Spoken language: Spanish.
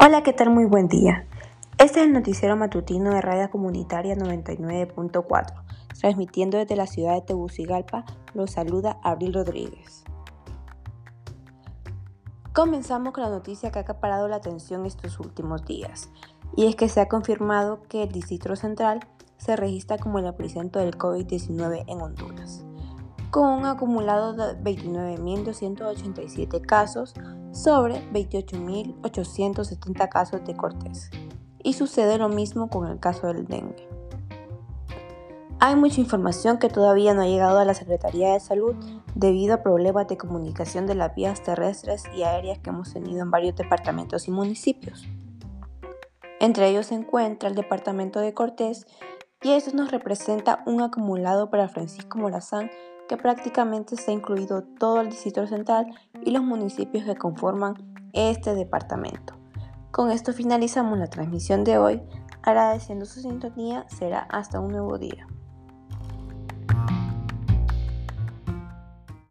Hola, ¿qué tal? Muy buen día. Este es el noticiero matutino de Radio Comunitaria 99.4, transmitiendo desde la ciudad de Tegucigalpa, los saluda Abril Rodríguez. Comenzamos con la noticia que ha acaparado la atención estos últimos días, y es que se ha confirmado que el Distrito Central se registra como el epicentro del COVID-19 en Honduras con un acumulado de 29.287 casos sobre 28.870 casos de Cortés. Y sucede lo mismo con el caso del dengue. Hay mucha información que todavía no ha llegado a la Secretaría de Salud debido a problemas de comunicación de las vías terrestres y aéreas que hemos tenido en varios departamentos y municipios. Entre ellos se encuentra el departamento de Cortés y eso nos representa un acumulado para Francisco Morazán que prácticamente ha incluido todo el Distrito Central y los municipios que conforman este departamento. Con esto finalizamos la transmisión de hoy, agradeciendo su sintonía, será hasta un nuevo día.